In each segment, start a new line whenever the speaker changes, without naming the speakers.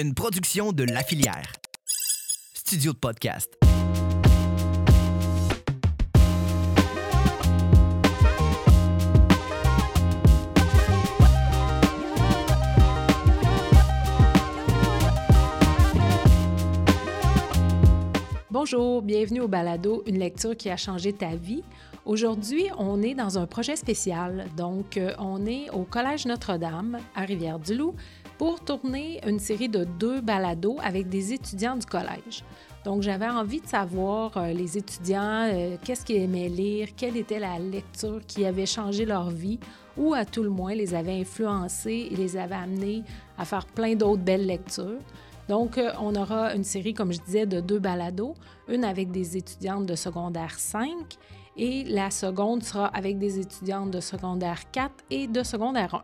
une production de La Filière. Studio de podcast.
Bonjour, bienvenue au Balado, une lecture qui a changé ta vie. Aujourd'hui, on est dans un projet spécial. Donc, euh, on est au Collège Notre-Dame à Rivière-du-Loup pour tourner une série de deux balados avec des étudiants du collège. Donc, j'avais envie de savoir euh, les étudiants, euh, qu'est-ce qu'ils aimaient lire, quelle était la lecture qui avait changé leur vie ou à tout le moins les avait influencés et les avait amenés à faire plein d'autres belles lectures. Donc, euh, on aura une série, comme je disais, de deux balados, une avec des étudiantes de secondaire 5 et la seconde sera avec des étudiantes de secondaire 4 et de secondaire 1.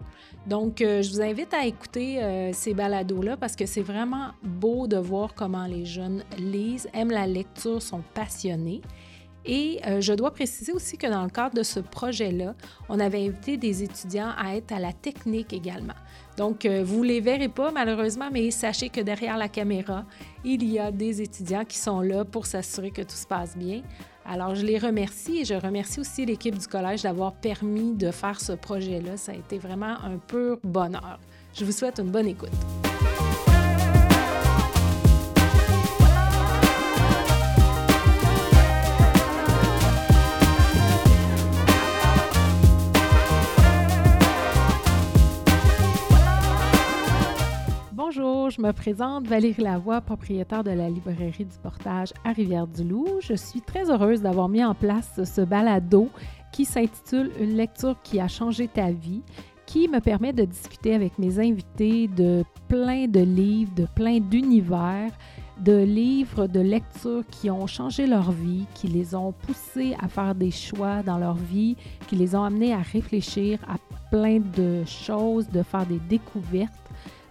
Donc, euh, je vous invite à écouter euh, ces balados-là parce que c'est vraiment beau de voir comment les jeunes lisent, aiment la lecture, sont passionnés. Et je dois préciser aussi que dans le cadre de ce projet-là, on avait invité des étudiants à être à la technique également. Donc, vous ne les verrez pas malheureusement, mais sachez que derrière la caméra, il y a des étudiants qui sont là pour s'assurer que tout se passe bien. Alors, je les remercie et je remercie aussi l'équipe du collège d'avoir permis de faire ce projet-là. Ça a été vraiment un pur bonheur. Je vous souhaite une bonne écoute. Me présente Valérie Lavoie, propriétaire de la librairie du Portage à Rivière-du-Loup. Je suis très heureuse d'avoir mis en place ce balado qui s'intitule Une lecture qui a changé ta vie, qui me permet de discuter avec mes invités de plein de livres, de plein d'univers, de livres de lecture qui ont changé leur vie, qui les ont poussés à faire des choix dans leur vie, qui les ont amenés à réfléchir à plein de choses, de faire des découvertes.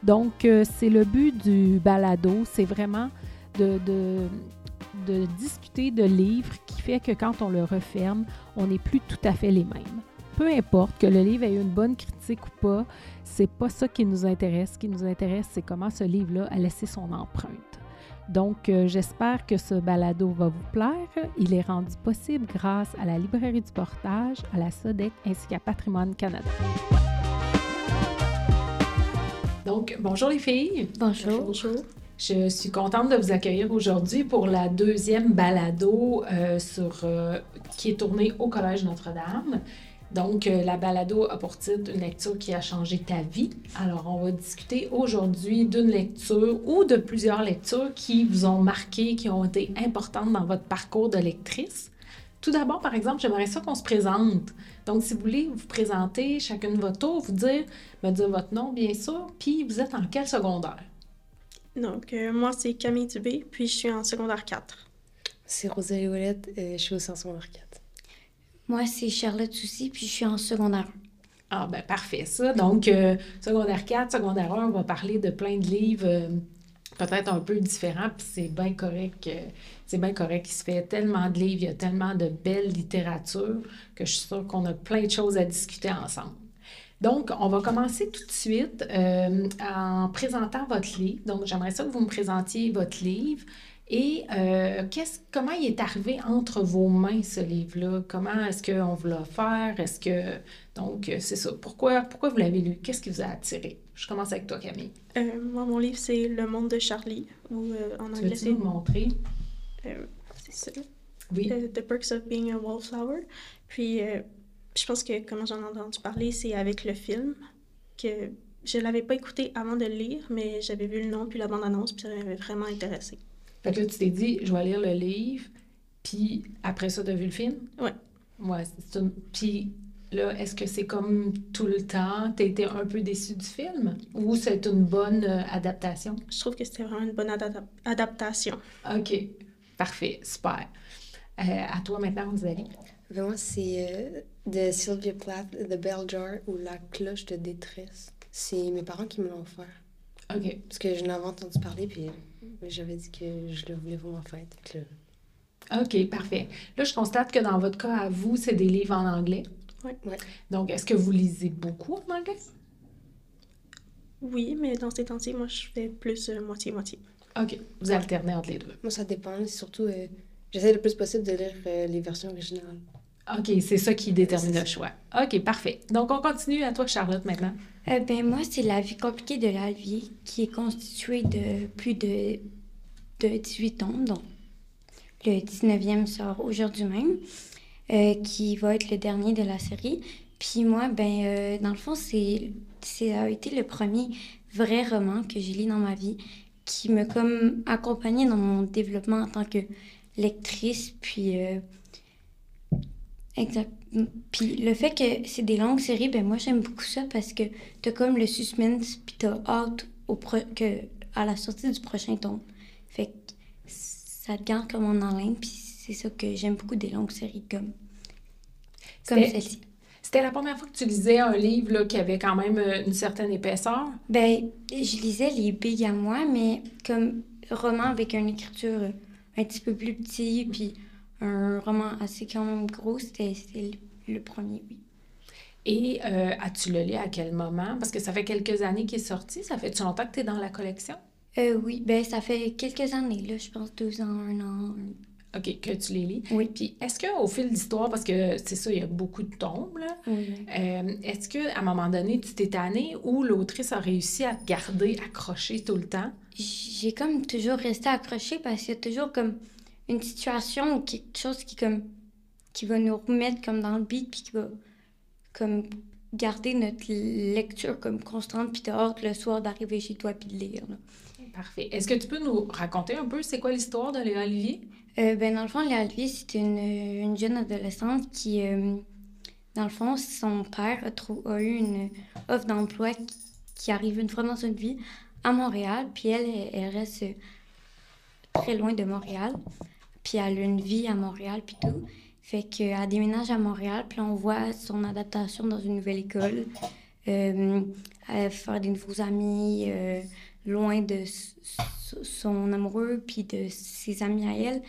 Donc, euh, c'est le but du balado, c'est vraiment de, discuter de livres qui fait que quand on le referme, on n'est plus tout à fait les mêmes. Peu importe que le livre ait eu une bonne critique ou pas, c'est pas ça qui nous intéresse. Ce qui nous intéresse, c'est comment ce livre-là a laissé son empreinte. Donc, euh, j'espère que ce balado va vous plaire. Il est rendu possible grâce à la Librairie du Portage, à la SODEC ainsi qu'à Patrimoine Canada. Donc, bonjour les filles.
Bonjour.
Je suis contente de vous accueillir aujourd'hui pour la deuxième balado euh, sur, euh, qui est tournée au Collège Notre-Dame. Donc, euh, la balado a pour titre Une lecture qui a changé ta vie. Alors, on va discuter aujourd'hui d'une lecture ou de plusieurs lectures qui vous ont marqué, qui ont été importantes dans votre parcours de lectrice. Tout d'abord, par exemple, j'aimerais ça qu'on se présente. Donc, si vous voulez vous présenter chacune votre tour, vous dire, me dire votre nom, bien sûr, puis vous êtes en quel secondaire?
Donc, euh, moi, c'est Camille Dubé, puis je suis en secondaire 4.
C'est Rosalie Ouellette, et je suis aussi en secondaire 4.
Moi, c'est Charlotte Soucy, puis je suis en secondaire 1.
Ah, ben parfait, ça. Donc, euh, secondaire 4, secondaire 1, on va parler de plein de livres euh, peut-être un peu différents, puis c'est bien correct c'est bien correct. Il se fait tellement de livres, il y a tellement de belles littératures que je suis sûre qu'on a plein de choses à discuter ensemble. Donc, on va commencer tout de suite euh, en présentant votre livre. Donc, j'aimerais ça que vous me présentiez votre livre. Et euh, comment il est arrivé entre vos mains, ce livre-là? Comment est-ce qu'on vous l'a offert? Est-ce que... Donc, c'est ça. Pourquoi, pourquoi vous l'avez lu? Qu'est-ce qui vous a attiré? Je commence avec toi, Camille.
Euh, moi, mon livre, c'est Le monde de Charlie, ou en anglais,
nous montrer?
Euh, c'est ça.
Oui.
The, Perks of Being a Wallflower. Puis, euh, je pense que, comme j'en ai entendu parler, c'est avec le film que je l'avais pas écouté avant de le lire, mais j'avais vu le nom puis la bande-annonce, puis ça m'avait vraiment intéressé.
Fait que là, tu t'es dit, je vais lire le livre, puis après ça, tu as vu le film?
Oui.
Ouais, c'est une... Puis là, est-ce que c'est comme tout le temps, tu été un peu déçu du film ou c'est une bonne euh, adaptation?
Je trouve que c'était vraiment une bonne adaptation.
OK. Parfait, super. Euh, à toi maintenant, Rosalie.
Moi, c'est euh, de Sylvia Plath, The Bell Jar ou La cloche de détresse. C'est mes parents qui me l'ont offert.
OK.
Parce que je n'avais entendu parler, puis j'avais dit que je le voulais pour ma fête.
OK, parfait. Là, je constate que dans votre cas, à vous, c'est des livres en anglais.
Oui.
Ouais.
Donc, est-ce que vous lisez beaucoup en anglais?
Oui, mais dans ces temps-ci, moi, je fais plus euh, moitié-moitié.
OK. Vous alternez entre les deux.
Moi, ça dépend. Surtout, euh, j'essaie le plus possible de lire euh, les versions originales.
OK, c'est ça qui détermine le choix. OK, parfait. Donc, on continue à toi, Charlotte, maintenant.
Euh, ben moi, c'est La vie compliquée de la vie, qui est constituée de plus de, de 18 tomes. Donc, le 19e sort aujourd'hui même, euh, qui va être le dernier de la série. Puis moi, ben, euh, dans le fond, c'est, c'est a été le premier vrai roman que j'ai lu dans ma vie, qui m'a comme accompagnée dans mon développement en tant que lectrice. Puis, euh, exact. Puis le fait que c'est des longues séries, ben moi j'aime beaucoup ça parce que t'as comme le suspense, puis t'as hâte au pro- que, à la sortie du prochain tome. Fait que ça te garde comme en haleine, puis c'est ça que j'aime beaucoup des longues séries comme, comme celle-ci.
C'était la première fois que tu lisais un livre là, qui avait quand même euh, une certaine épaisseur?
Ben, je lisais les Big à moi, mais comme roman avec une écriture euh, un petit peu plus petit, puis un roman assez quand même gros, c'était c'était le, le premier, oui.
Et euh, as-tu le lu à quel moment? Parce que ça fait quelques années qu'il est sorti. Ça fait-tu longtemps que tu es dans la collection?
Euh, oui, ben ça fait quelques années, là, je pense deux ans, un an. un-
OK, que tu les lis.
Oui.
Puis est-ce qu'au fil d'histoire, parce que c'est ça, il y a beaucoup de tombes, là,
Oui,
euh, est-ce qu'à un moment donné, tu t'es tanné ou l'autrice a réussi à te garder accroché tout le temps?
J'ai comme toujours resté accrochée parce qu'il y a toujours comme une situation ou quelque chose qui comme qui va nous remettre comme dans le beat puis qui va comme garder notre lecture comme constante puis t'as hâte le soir d'arriver chez toi puis de lire. là.
Parfait. Est-ce que tu peux nous raconter un peu c'est quoi l'histoire de Léa Olivier?
Euh, ben, dans le fond, Léa Olivier, c'est une, une jeune adolescente qui, euh, dans le fond, son père a, eu une offre d'emploi qui, qui arrive une fois dans une vie à Montréal, puis elle, elle, reste très loin de Montréal, puis elle a une vie à Montréal, puis tout. Fait qu'elle déménage à Montréal, puis on voit son adaptation dans une nouvelle école, euh, faire des nouveaux amis, loin de son amoureux, puis de ses amis à elle,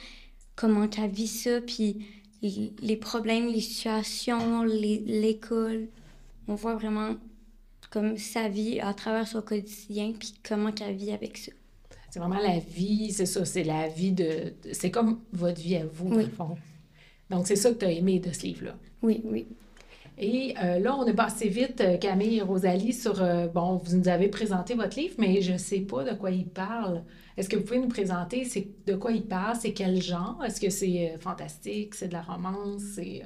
comment qu'elle vit ça, puis les problèmes, les situations, l'école? On voit vraiment comme sa vie à travers son quotidien, puis comment qu'elle vit avec ça.
C'est vraiment la vie, c'est ça, c'est la vie de... C'est comme votre vie à vous, dans
Oui.
le fond. Donc, c'est ça que tu as aimé de ce livre-là.
Oui, oui.
Et euh, là, on est passé vite, euh, Camille et Rosalie, sur... euh, bon, vous nous avez présenté votre livre, mais je ne sais pas de quoi il parle. Est-ce que vous pouvez nous présenter c'est de quoi il parle? C'est quel genre? Est-ce que c'est euh, fantastique? C'est de la romance? C'est...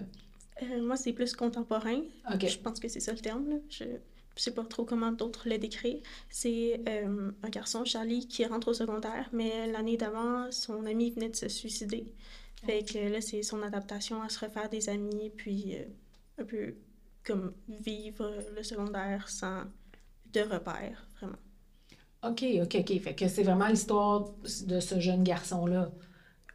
moi, c'est plus contemporain.
OK.
Je pense que c'est ça le terme. Là. Je ne sais pas trop comment d'autres le décrire. C'est un garçon, Charlie, qui rentre au secondaire, mais l'année d'avant, son ami venait de se suicider. Fait que là, c'est son adaptation à se refaire des amis, puis un peu comme vivre le secondaire sans de repères, vraiment.
OK, OK, OK. Fait que c'est vraiment l'histoire de ce jeune garçon-là.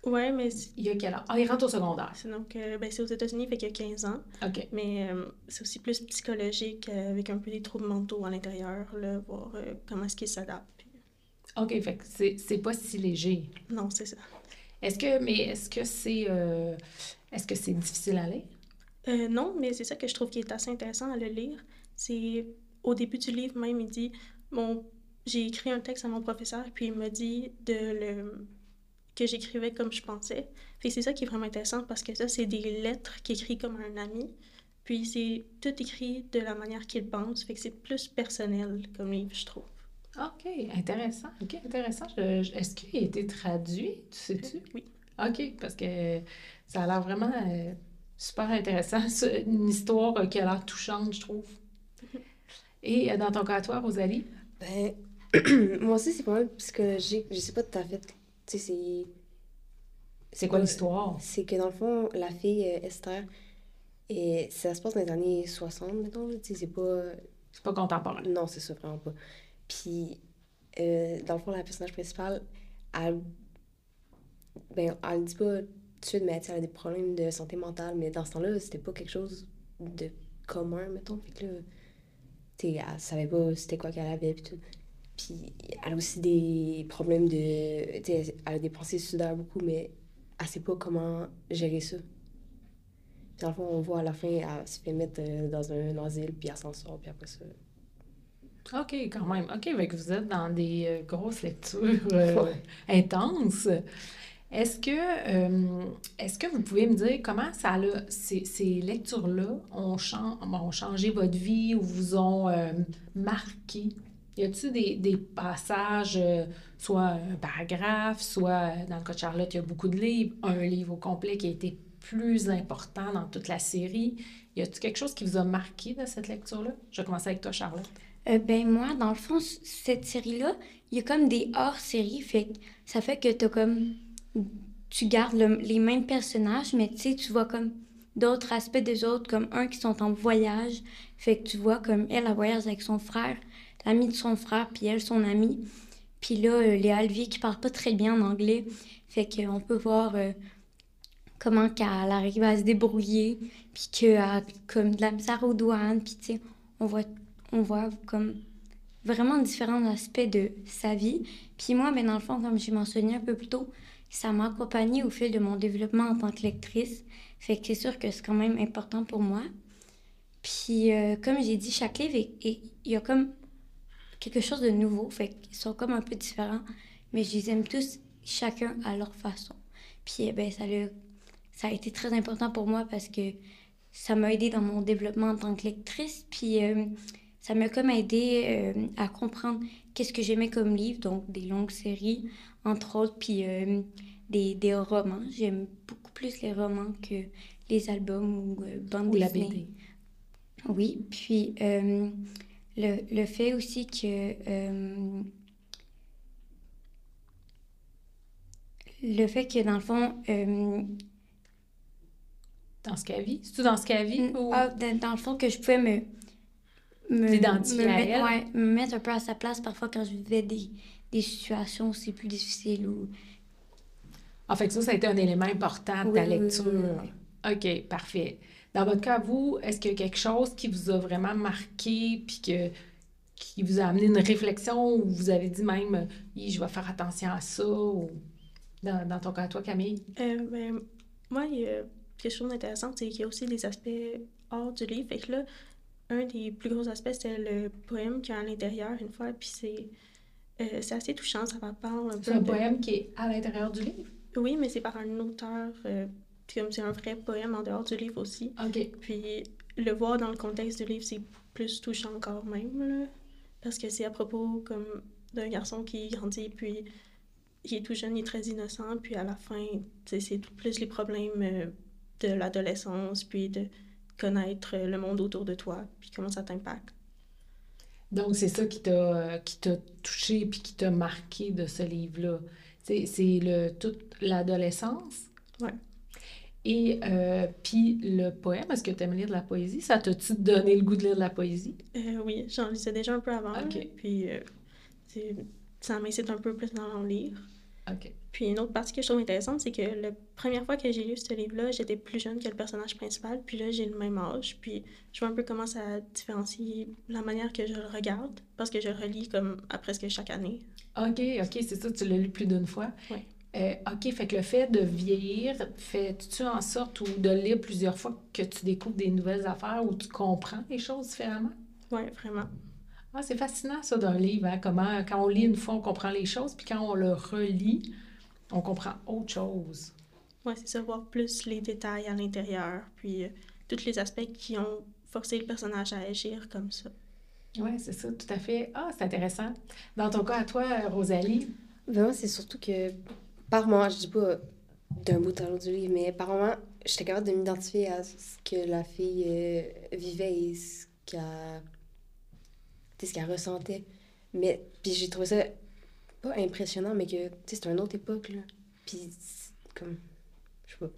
Ouais, mais
Il y a quel âge? Ah, il rentre au secondaire.
c'est donc euh, ben, c'est aux États-Unis, fait qu'il y a 15 ans.
OK.
Mais euh, c'est aussi plus psychologique, euh, avec un peu des troubles mentaux à l'intérieur, là, voir comment est-ce qu'il s'adapte. puis-
OK, fait que c'est c'est pas si léger.
Non, c'est ça.
Est-ce que, mais est-ce que c'est est-ce que c'est difficile à lire?
Euh, non, mais c'est ça que je trouve qui est assez intéressant à le lire. C'est au début du livre même, il dit mon j'ai écrit un texte à mon professeur, puis il m'a dit de le que j'écrivais comme je pensais. Fait c'est ça qui est vraiment intéressant parce que ça, c'est des lettres qu'il écrit comme un ami. Puis c'est tout écrit de la manière qu'il pense. Fait que c'est plus personnel comme livre, je trouve.
OK, intéressant. OK, intéressant. Je- je- est-ce qu'il a été traduit, tu sais-tu?
Oui.
OK, parce que ça a l'air vraiment euh, super intéressant. Une histoire qui a l'air touchante, je trouve. Et euh, dans ton cas, toi, Rosalie?
Ben, moi aussi, c'est pas mal psychologique. Je sais pas tout à fait. Tu sais, c'est.
C'est quoi l'histoire?
C'est que dans le fond, la fille euh, Esther, et ça se passe dans les années 60, mettons. Tu sais, c'est pas.
C'est pas contemporain.
Non, c'est ça, vraiment pas. Puis, euh, dans le fond, la personnage principale, elle. Ben, elle dit pas de suite, mais elle a des problèmes de santé mentale. Mais dans ce temps-là, c'était pas quelque chose de commun, mettons. Fait que là, tu sais, elle savait pas c'était quoi qu'elle avait, puis tout. Puis, elle a aussi des problèmes de. Tu sais, elle a des pensées suicidaires beaucoup, mais elle sait pas comment gérer ça. Puis, dans le fond, on voit à la fin, elle se fait mettre euh, dans un asile, puis elle s'en sort, puis après ça.
OK, quand même. OK, fait que vous êtes dans des euh, grosses lectures euh, intenses. Est-ce que, euh, est-ce que vous pouvez me dire comment ça a, ces, ces lectures-là ont, chan- ont changé votre vie ou vous ont euh, marqué? Y a-t-il des, des passages, euh, soit un paragraphe, soit dans le cas de Charlotte, il y a beaucoup de livres, un livre au complet qui a été plus important dans toute la série. Y a-t-il quelque chose qui vous a marqué de cette lecture-là? Je vais commencer avec toi, Charlotte.
Euh, ben moi, dans le fond, cette série-là, il y a comme des hors-séries, ça fait que t'as comme... Tu gardes le- les mêmes personnages, mais tu tu vois comme d'autres aspects des autres, comme un qui sont en voyage, fait que tu vois comme elle, elle voyage avec son frère, l'ami de son frère, puis elle, son amie. Puis là, euh, Léa Alvier qui parle pas très bien en anglais, fait qu'on peut voir euh, comment qu'elle arrive à se débrouiller, puis qu'elle a comme de la misère aux douanes, puis tu sais, on voit on voit comme vraiment différents aspects de sa vie. Puis moi, ben, dans le fond, comme j'ai mentionné un peu plus tôt, ça m'a accompagnée au fil de mon développement en tant que lectrice. Fait que c'est sûr que c'est quand même important pour moi. Puis, euh, comme j'ai dit, chaque livre, il y a comme quelque chose de nouveau. Fait qu'ils sont comme un peu différents, mais je les aime tous, chacun à leur façon. Puis, eh ben, ça, l'a- ça a été très important pour moi parce que ça m'a aidé dans mon développement en tant que lectrice. Puis, euh, ça m'a comme aidé euh, à comprendre qu'est-ce que j'aimais comme livre, donc des longues séries, entre autres, puis euh, des, des romans. J'aime beaucoup plus les romans que les albums ou euh, bandes
Ou la
dessinées.
BD.
Oui, puis euh, le, le fait aussi que euh, le fait que dans le fond
Dans ce vit? C'est-tu dans ce vit?
Mm,
Ou...
ah, dans, dans le fond, que je pouvais me. me
T'identifier
me
à
mettre-
elle?
ouais, me mettre un peu à sa place parfois quand je vivais des, des situations aussi plus difficiles ou.
En fait, ça, ça a été un élément important de ta
Oui, oui, oui,
lecture. OK, parfait. Dans votre cas, vous, est-ce qu'il y a quelque chose qui vous a vraiment marqué puis que, qui vous a amené une réflexion ou vous avez dit même, je vais faire attention à ça ou... Dans, dans ton cas, toi, Camille?
Euh, ben, moi, il y a quelque chose d'intéressant, c'est qu'il y a aussi des aspects hors du livre. Fait que là, un des plus gros aspects, c'est le poème qu'il y a à l'intérieur, une fois, puis c'est euh, c'est assez touchant, ça parle un peu
C'est un
de-
poème qui est à l'intérieur du livre?
Oui, mais c'est par un auteur, euh, comme c'est un vrai poème en dehors du livre aussi.
OK.
Puis le voir dans le contexte du livre, c'est plus touchant encore même, là, parce que c'est à propos comme d'un garçon qui grandit, puis il est tout jeune, il est très innocent, puis à la fin, c'est plus les problèmes euh, de l'adolescence, puis de connaître le monde autour de toi, puis comment ça t'impacte.
Donc, c'est ça qui t'a qui t'a touché puis qui t'a marqué de ce livre-là. C'est c'est le toute l'adolescence.
Ouais.
Et euh, puis le poème, est-ce que tu aimes lire de la poésie? Ça t'a-tu donné le goût de lire de la poésie?
Euh, oui, j'en lisais déjà un peu avant,
Ok.
là, puis euh, ça m'incite un peu plus d'en lire.
OK.
Puis une autre partie que je trouve intéressante, c'est que la première fois que j'ai lu ce livre-là, j'étais plus jeune que le personnage principal, puis là, j'ai le même âge, puis je vois un peu comment ça différencie la manière que je le regarde, parce que je le relis comme à presque chaque année.
OK, OK, c'est ça, tu l'as lu plus d'une fois.
Oui.
Euh, OK, fait que le fait de vieillir, fais-tu en sorte ou de lire plusieurs fois que tu découvres des nouvelles affaires ou tu comprends les choses différemment?
Ouais, vraiment.
Ah, c'est fascinant ça d'un livre, hein, comment quand on lit une fois, on comprend les choses, puis quand on le relit, on comprend autre chose.
Ouais, c'est ça, voir plus les détails à l'intérieur, puis euh, tous les aspects qui ont forcé le personnage à agir comme ça.
Oui, c'est ça, tout à fait. Ah, c'est intéressant. Dans ton cas, à toi, Rosalie,
Ben, moi, c'est surtout que par moment, je dis pas d'un bout à l'autre du livre, mais par moment, j'étais capable de m'identifier à ce que la fille euh, vivait et ce qu'elle tu sais, ce qu'elle ressentait. Mais puis j'ai trouvé ça pas impressionnant, mais que tu sais, c'était une autre époque là. Puis c'est comme je sais pas.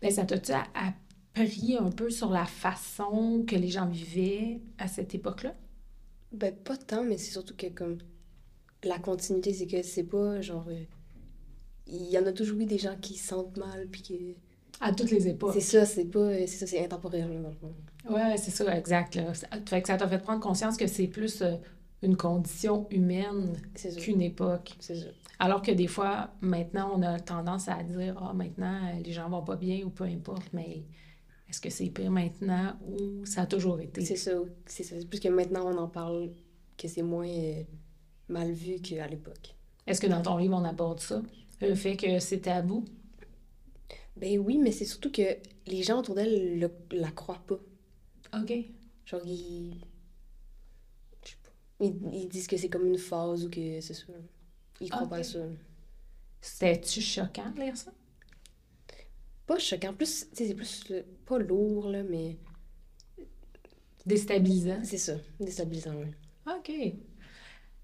ben, ça t'a-tu appris un peu sur la façon que les gens vivaient à cette époque-là?
Ben pas tant, mais c'est surtout que comme la continuité, c'est que c'est pas genre euh, il y en a toujours eu des gens qui se sentent mal puis que
À toutes les époques.
c'est ça, c'est pas c'est ça, c'est intemporel là, dans le fond.
Oui, c'est ça, exact. Là. Ça fait que ça t'a fait prendre conscience que c'est plus euh, une condition humaine qu'une époque.
C'est ça.
Alors que des fois, maintenant, on a tendance à dire Ah, maintenant, euh, les gens vont pas bien ou peu importe, mais est-ce que c'est pire maintenant ou ça a toujours été?
C'est ça, c'est ça. C'est plus que maintenant on en parle que c'est moins euh, mal vu qu'à l'époque.
Est-ce que dans ton livre, on aborde ça? Le fait que c'est tabou?
Ben oui, mais c'est surtout que les gens autour d'elle le- la croient pas.
OK.
Genre, ils... Ils, ils disent que c'est comme une phase ou que c'est ça. Ils croient
Ok.
pas à ça.
C'était-tu choquant de lire ça?
Pas choquant. Plus, c'est plus... le- Pas lourd, là, mais...
Déstabilisant?
C'est ça. Déstabilisant, oui.
OK.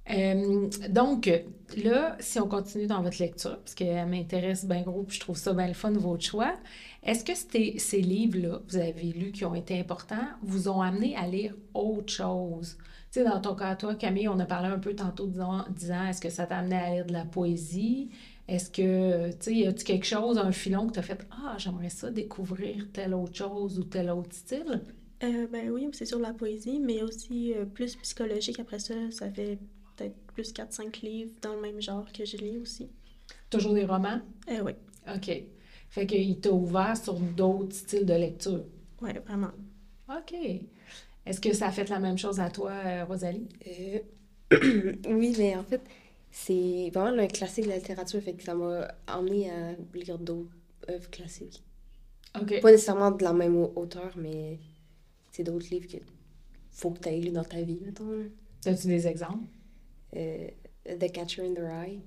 Euh, donc, là, si on continue dans votre lecture, parce qu'elle m'intéresse bien gros, puis je trouve ça bien le fun, votre choix, est-ce que ces livres-là, vous avez lus, qui ont été importants, vous ont amené à lire autre chose? Tu sais, dans ton cas, toi, Camille, on a parlé un peu tantôt disant, disant est-ce que ça t'a amené à lire de la poésie? Est-ce que, tu sais, y a-tu quelque chose, un filon que tu as fait, ah, j'aimerais ça découvrir telle autre chose ou tel autre style?
Euh, ben oui, c'est sur la poésie, mais aussi euh, plus psychologique. Après ça, ça fait peut-être plus 4-5 livres dans le même genre que je lis aussi.
Toujours des romans?
Euh, oui,
OK. Fait qu'il t'a ouvert sur d'autres styles de lecture.
ouais, vraiment.
OK. Est-ce que ça a fait la même chose à toi, euh, Rosalie?
Euh, oui, mais en fait, c'est vraiment un classique de la littérature, fait que ça m'a amené à lire d'autres œuvres classiques.
OK.
Pas nécessairement de la même au- auteur, mais c'est d'autres livres que faut que tu aies lu dans ta vie, mettons.
As-tu des exemples?
Euh, The Catcher in the Rye,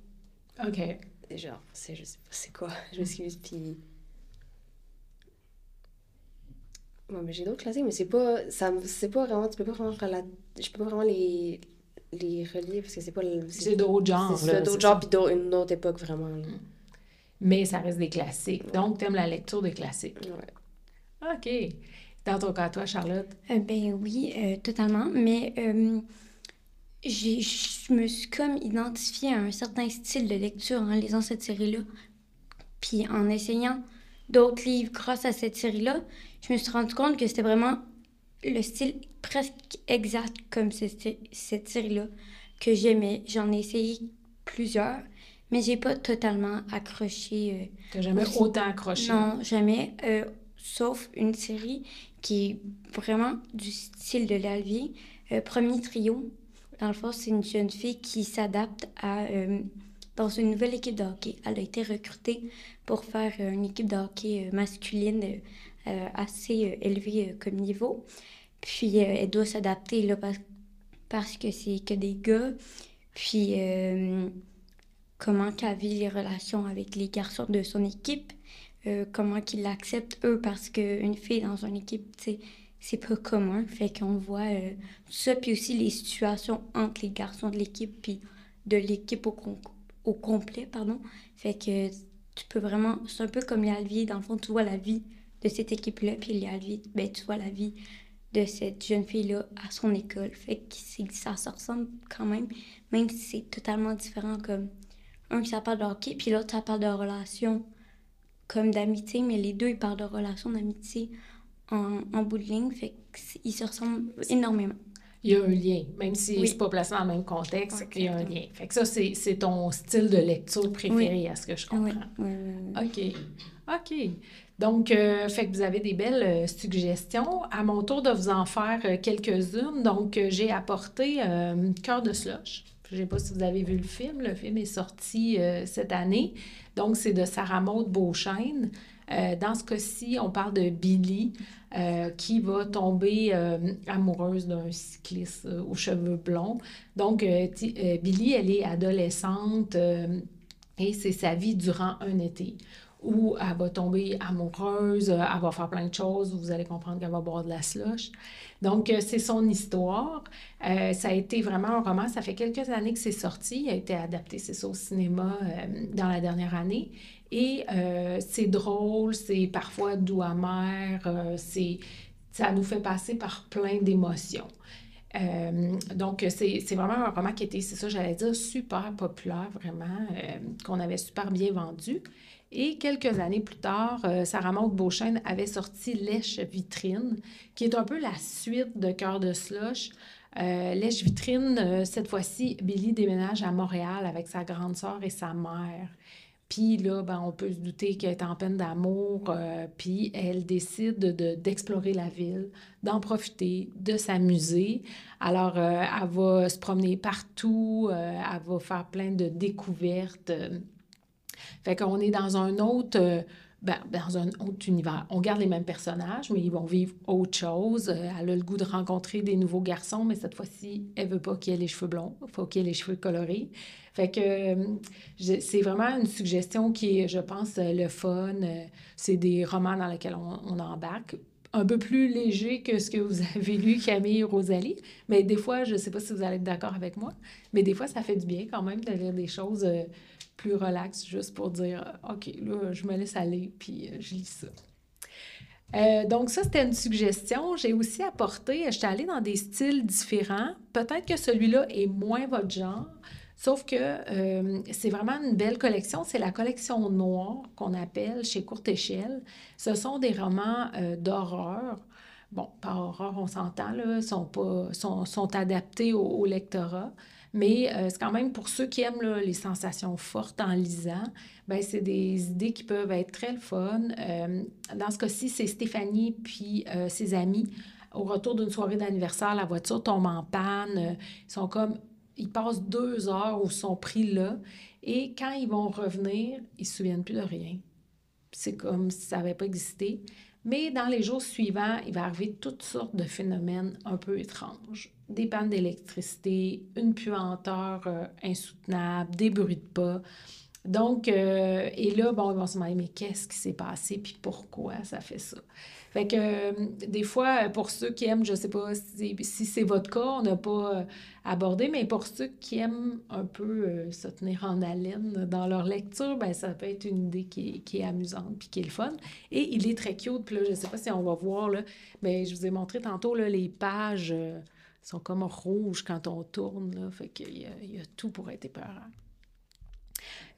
OK.
genre, c'est, je sais pas c'est quoi, je m'excuse, puis... Ouais, mais j'ai d'autres classiques, mais c'est pas, ça, c'est pas vraiment, tu peux pas vraiment relater, je peux pas vraiment les, les relier, parce que c'est pas... le-
C'est d'autres genres,
C'est
là,
ça,
c'est
d'autres genres, puis d'autres- une autre époque, vraiment. là.
Mais ça reste des classiques. Donc, t'aimes la lecture des classiques.
Ouais.
OK. Dans ton cas, toi, Charlotte?
Euh, ben oui, euh, totalement. Mais euh, j'ai- je me suis comme identifiée à un certain style de lecture en lisant cette série-là. Puis en essayant d'autres livres grâce à cette série-là, je me suis rendu compte que c'était vraiment le style presque exact comme cette, série-là que j'aimais. J'en ai essayé plusieurs, mais j'ai pas totalement accroché. euh,
T'as jamais
Aussi.
autant accroché?
non, jamais. euh, sauf une série qui est vraiment du style de l'Alvier. Euh, Premier trio. Dans le fond, c'est une jeune fille qui s'adapte à euh, dans une nouvelle équipe de hockey. Elle a été recrutée pour faire une équipe de hockey masculine assez euh, élevée euh, comme niveau. Puis euh, elle doit s'adapter là parce, que c'est que des gars. Puis euh, comment qu'elle vit les relations avec les garçons de son équipe euh, comment qu'ils l'acceptent eux parce qu'une fille dans une équipe, c'est pas commun. Fait qu'on voit euh, ça, puis aussi les situations entre les garçons de l'équipe, puis de l'équipe au, au complet, pardon. Fait que tu peux vraiment, c'est un peu comme l'Alvier, dans le fond, tu vois la vie de cette équipe-là, puis l'Alvier, ben tu vois la vie de cette jeune fille-là à son école. Fait que ça se ressemble quand même, même si c'est totalement différent, comme un ça parle de hockey, puis l'autre ça parle de relations comme d'amitié, mais les deux, ils parlent de relations d'amitié en, en bout de ligne, fait qu'ils se ressemblent énormément.
Il y a un lien. Même si
Oui.
c'est pas placé dans le même contexte, il y a un lien. Fait que ça, c'est c'est ton style de lecture préféré, à ce que je comprends.
oui.
OK. OK. Donc, euh, fait que vous avez des belles euh, suggestions. À mon tour de vous en faire euh, quelques-unes. Donc, j'ai apporté Cœur de slush. Je ne sais pas si vous avez vu le film. Le film est sorti cette année. Donc, c'est de Sarah Maud Beauchesne. Dans ce cas-ci, on parle de Billy qui va tomber amoureuse d'un cycliste aux cheveux blonds. Donc, Billy, elle est adolescente et c'est sa vie durant un été où elle va tomber amoureuse, euh, elle va faire plein de choses, vous allez comprendre qu'elle va boire de la slush. Donc, euh, c'est son histoire. Euh, ça a été vraiment un roman. Ça fait quelques années que c'est sorti. Il a été adapté, c'est ça, au cinéma dans la dernière année. Et c'est drôle, c'est parfois doux amer, c'est, ça nous fait passer par plein d'émotions. Donc, c'est vraiment un roman qui était, c'est ça, j'allais dire, super populaire, vraiment, qu'on avait super bien vendu. Et quelques années plus tard, euh, Sarah Maud Beauchesne avait sorti Lèche Vitrine, qui est un peu la suite de Cœur de Slush. Euh, Lèche Vitrine, euh, cette fois-ci, Billy déménage à Montréal avec sa grande sœur et sa mère. Puis là, ben, on peut se douter qu'elle est en peine d'amour, puis elle décide de, d'explorer la ville, d'en profiter, de s'amuser. Alors, elle va se promener partout, elle va faire plein de découvertes. Fait qu'on est dans un autre ben, dans un autre univers. On garde les mêmes personnages, mais ils vont vivre autre chose. Euh, elle a le goût de rencontrer des nouveaux garçons, mais cette fois-ci, elle veut pas qu'il ait les cheveux blonds. Il faut qu'il ait les cheveux colorés. Fait que euh, c'est vraiment une suggestion qui est, je pense, euh, le fun. C'est des romans dans lesquels on, on embarque un peu plus léger que ce que vous avez lu, Camille et Rosalie. Mais des fois, je ne sais pas si vous allez être d'accord avec moi, mais des fois, ça fait du bien quand même de lire des choses plus relax, juste pour dire OK, là, je me laisse aller, puis euh, je lis ça. Euh, donc, ça, c'était une suggestion. J'ai aussi apporté, j'étais allée dans des styles différents. Peut-être que celui-là est moins votre genre, sauf que euh, c'est vraiment une belle collection. C'est la collection noire qu'on appelle chez Courte Échelle. Ce sont des romans d'horreur. Bon, par horreur, on s'entend, là, sont, pas, sont, sont adaptés au, au lectorat. Mais euh, c'est quand même pour ceux qui aiment les sensations fortes en lisant, ben c'est des idées qui peuvent être très fun. Euh, dans ce cas-ci, c'est Stéphanie puis euh, ses amis. Au retour d'une soirée d'anniversaire, la voiture tombe en panne. ils sont comme, ils passent deux heures où ils sont pris là. Et quand ils vont revenir, ils ne se souviennent plus de rien. C'est comme si ça n'avait pas existé. Mais dans les jours suivants, il va arriver toutes sortes de phénomènes un peu étranges. Des pannes d'électricité, une puanteur euh, insoutenable, des bruits de pas. Donc, euh, et là, bon, ils vont se demander, mais qu'est-ce qui s'est passé, puis pourquoi ça fait ça? Fait que euh, des fois, pour ceux qui aiment, je sais pas si, c'est votre cas, on n'a pas euh, abordé, mais pour ceux qui aiment un peu se tenir en haleine dans leur lecture, ben ça peut être une idée qui est, amusante puis qui est le fun. Et il est très cute, puis là, je sais pas si on va voir, là, mais je vous ai montré tantôt, là, les pages sont comme rouges quand on tourne, là, fait qu'il y, y, a tout pour être épeurant.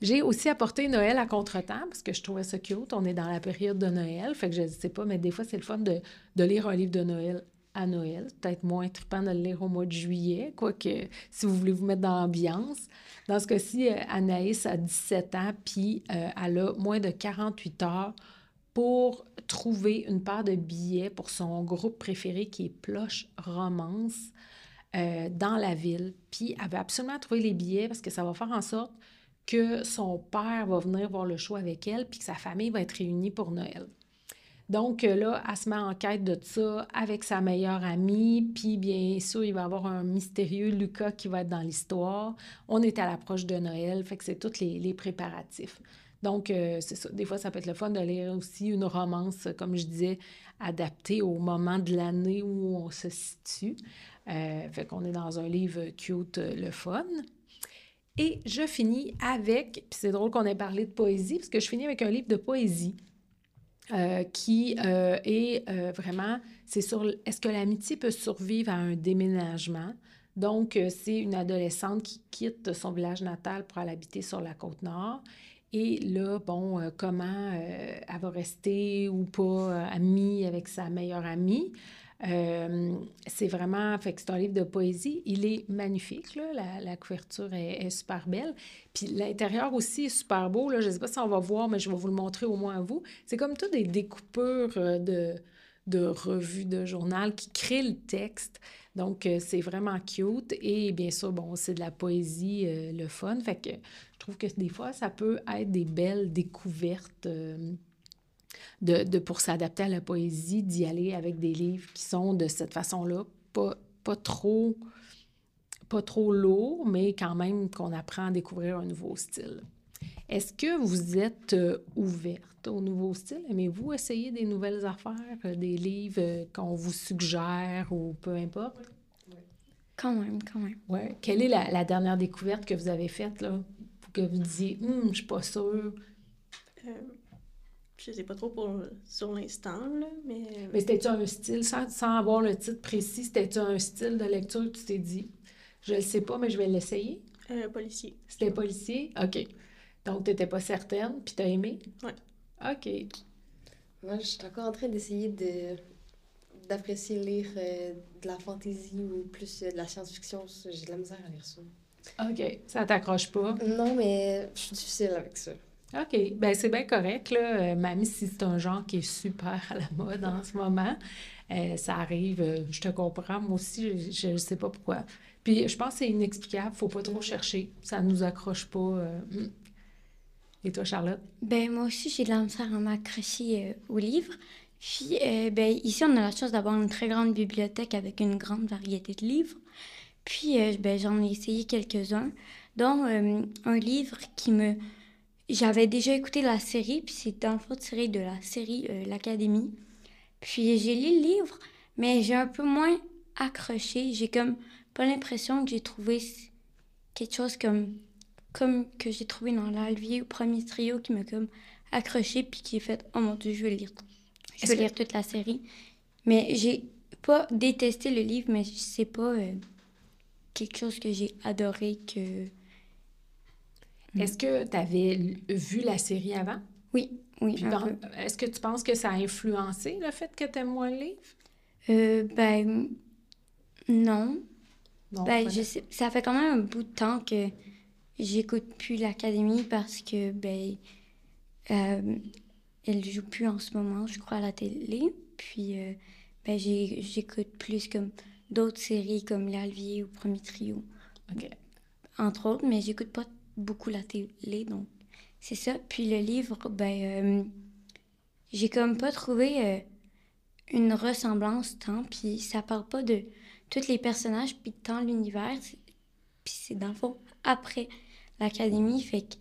J'ai aussi apporté Noël à contretemps parce que je trouvais ça cute. On est dans la période de Noël. Fait que je ne sais pas, mais des fois, c'est le fun de, lire un livre de Noël à Noël. Peut-être moins trippant de le lire au mois de juillet, quoique si vous voulez vous mettre dans l'ambiance. Dans ce cas-ci, euh, Anaïs a 17 ans, puis euh, elle a moins de 48 heures pour trouver une paire de billets pour son groupe préféré qui est Ploche Romance euh, dans la ville. Puis elle veut absolument trouver les billets parce que ça va faire en sorte que son père va venir voir le show avec elle, puis que sa famille va être réunie pour Noël. Donc euh, là, elle se met en quête de ça avec sa meilleure amie, puis bien sûr, il va y avoir un mystérieux Lucas qui va être dans l'histoire. On est à l'approche de Noël, fait que c'est tous les, préparatifs. Donc, euh, c'est ça. Des fois, ça peut être le fun de lire aussi une romance, comme je disais, adaptée au moment de l'année où on se situe. Euh, fait qu'on est dans un livre cute, le fun. Et je finis avec, puis c'est drôle qu'on ait parlé de poésie, parce que je finis avec un livre de poésie euh, qui euh, est euh, vraiment, c'est sur est-ce que l'amitié peut survivre à un déménagement? Donc, c'est une adolescente qui quitte son village natal pour aller habiter sur la côte nord. Et là, bon, comment elle va rester ou pas amie avec sa meilleure amie? Euh, c'est vraiment, fait que c'est un livre de poésie. Il est magnifique, là, la, couverture est, super belle. Puis l'intérieur aussi est super beau. Là. Je ne sais pas si on va voir, mais je vais vous le montrer au moins à vous. C'est comme tout des découpures euh, de, de revues de journal qui créent le texte. Donc, euh, c'est vraiment cute. Et bien sûr, bon, c'est de la poésie, le fun. Fait que je trouve que des fois, ça peut être des belles découvertes de, pour s'adapter à la poésie, d'y aller avec des livres qui sont de cette façon-là, pas, pas trop pas trop lourds, mais quand même qu'on apprend à découvrir un nouveau style. Est-ce que vous êtes euh, ouverte au nouveau style? Aimez-vous essayer des nouvelles affaires, euh, des livres euh, qu'on vous suggère ou peu importe?
Oui. Quand même, quand même.
Ouais. Quelle est la, dernière découverte que vous avez faite, là, pour que vous disiez, hum, je suis pas sûre?
Je sais pas trop pour sur l'instant, mais.
Euh, mais c'était-tu un style, sans, sans, avoir le titre précis, c'était-tu un style de lecture que tu t'es dit? Je le sais pas, mais je vais l'essayer?
Euh, policier.
C'était policier? OK. Donc, tu n'étais pas certaine, puis tu as aimé?
Oui.
OK.
Moi, je suis encore en train d'essayer de d'apprécier lire euh, de la fantaisie ou plus de la science-fiction. J'ai de la misère à lire ça.
OK. Ça t'accroche pas?
Non, mais je suis difficile avec ça.
OK. Ben c'est bien correct, là. Euh, Mamie, si c'est un genre qui est super à la mode en ce moment, euh, ça arrive, euh, je te comprends. Moi aussi, je ne sais pas pourquoi. Puis je pense que c'est inexplicable, faut pas trop chercher. Ça nous accroche pas. hmm. Et toi, Charlotte?
Ben, moi aussi, j'ai de la misère à m'accrocher au livre. Puis, euh, ben, ici, on a la chance d'avoir une très grande bibliothèque avec une grande variété de livres. Puis, euh, ben, j'en ai essayé quelques-uns, dont euh, un livre qui me... J'avais déjà écouté la série, puis c'est dans le fond tiré de la série L'Académie. Puis, j'ai lu le livre, mais j'ai un peu moins accroché. J'ai comme pas l'impression que j'ai trouvé quelque chose comme, comme que j'ai trouvé dans l'Alvier au premier trio qui m'a comme accroché, puis qui est fait « Oh mon Dieu, je vais lire ». Je
que-
lire toute la série. Mais j'ai pas détesté le livre, mais c'est pas euh, quelque chose que j'ai adoré que...
Est-ce que tu avais vu la série avant?
Oui, oui,
est-ce que tu penses que ça a influencé le fait que tu aimes moins le livre?
Euh, ben, non. Ben, je sais, ça fait quand même un bout de temps que j'écoute plus l'Académie parce que, ben, euh, elle joue plus en ce moment, je crois, à la télé. Puis, euh, ben, j'écoute plus comme d'autres séries comme L'Alvier ou Premier Trio.
OK.
entre autres, mais j'écoute pas beaucoup la télé, donc c'est ça. Puis le livre, ben, euh, j'ai comme pas trouvé euh, une ressemblance tant, puis ça parle pas de tous les personnages, puis tant l'univers, puis c'est dans le fond après l'académie, fait que